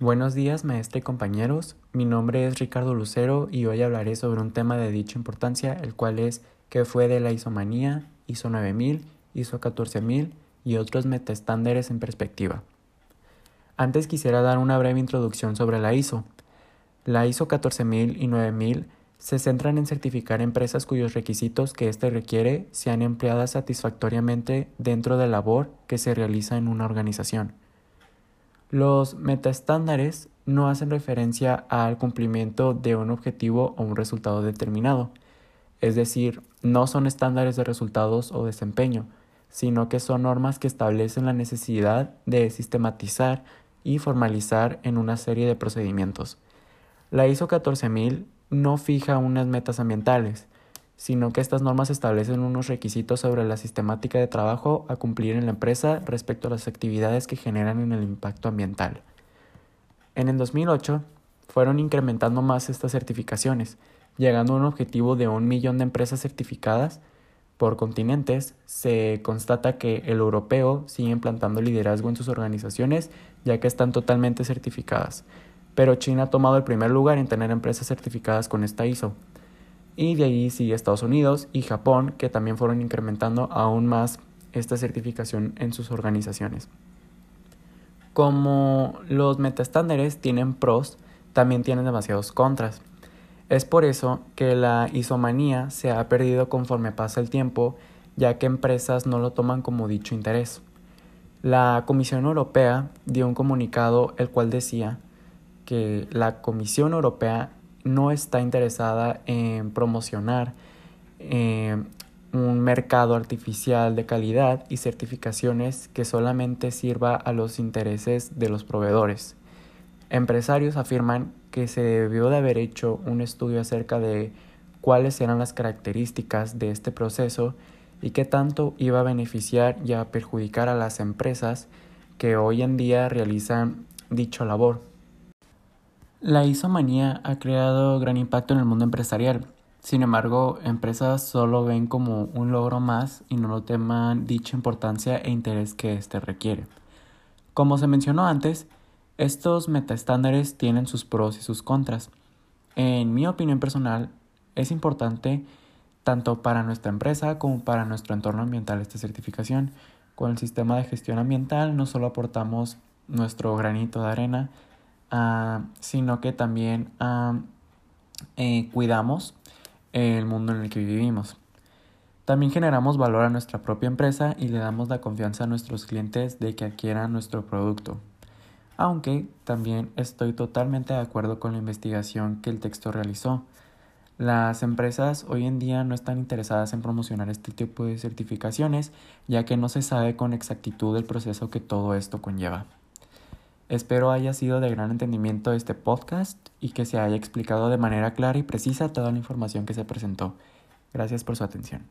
Buenos días, maestra y compañeros. Mi nombre es Ricardo Lucero y hoy hablaré sobre un tema de dicha importancia, el cual es qué fue de la isomanía, ISO 9000, ISO 14000 y otros metaestándares en perspectiva. Antes quisiera dar una breve introducción sobre la ISO. La ISO 14000 y 9000 se centran en certificar empresas cuyos requisitos que éste requiere sean empleadas satisfactoriamente dentro de la labor que se realiza en una organización. Los metaestándares no hacen referencia al cumplimiento de un objetivo o un resultado determinado, es decir, no son estándares de resultados o desempeño, sino que son normas que establecen la necesidad de sistematizar y formalizar en una serie de procedimientos. La ISO 14000 no fija unas metas ambientales, sino que estas normas establecen unos requisitos sobre la sistemática de trabajo a cumplir en la empresa respecto a las actividades que generan en el impacto ambiental. En el 2008 fueron incrementando más estas certificaciones, llegando a un objetivo de un millón de empresas certificadas por continentes, se constata que el europeo sigue implantando liderazgo en sus organizaciones ya que están totalmente certificadas, pero China ha tomado el primer lugar en tener empresas certificadas con esta ISO y de ahí sigue Estados Unidos y Japón, que también fueron incrementando aún más esta certificación en sus organizaciones. Como los metaestándares tienen pros, también tienen demasiados contras. Es por eso que la isomanía se ha perdido conforme pasa el tiempo, ya que empresas no lo toman como dicho interés. La Comisión Europea dio un comunicado el cual decía que la Comisión Europea no está interesada en promocionar eh, un mercado artificial de calidad y certificaciones que solamente sirva a los intereses de los proveedores. Empresarios afirman que se debió de haber hecho un estudio acerca de cuáles eran las características de este proceso y qué tanto iba a beneficiar y a perjudicar a las empresas que hoy en día realizan dicho labor. La isomanía ha creado gran impacto en el mundo empresarial. Sin embargo, empresas solo ven como un logro más y no lo teman dicha importancia e interés que éste requiere. Como se mencionó antes, estos metaestándares tienen sus pros y sus contras. En mi opinión personal, es importante tanto para nuestra empresa como para nuestro entorno ambiental esta certificación. Con el sistema de gestión ambiental no solo aportamos nuestro granito de arena, Ah, sino que también ah, eh, cuidamos el mundo en el que vivimos. También generamos valor a nuestra propia empresa y le damos la confianza a nuestros clientes de que adquieran nuestro producto. Aunque también estoy totalmente de acuerdo con la investigación que el texto realizó. Las empresas hoy en día no están interesadas en promocionar este tipo de certificaciones, ya que no se sabe con exactitud el proceso que todo esto conlleva. Espero haya sido de gran entendimiento este podcast y que se haya explicado de manera clara y precisa toda la información que se presentó. Gracias por su atención.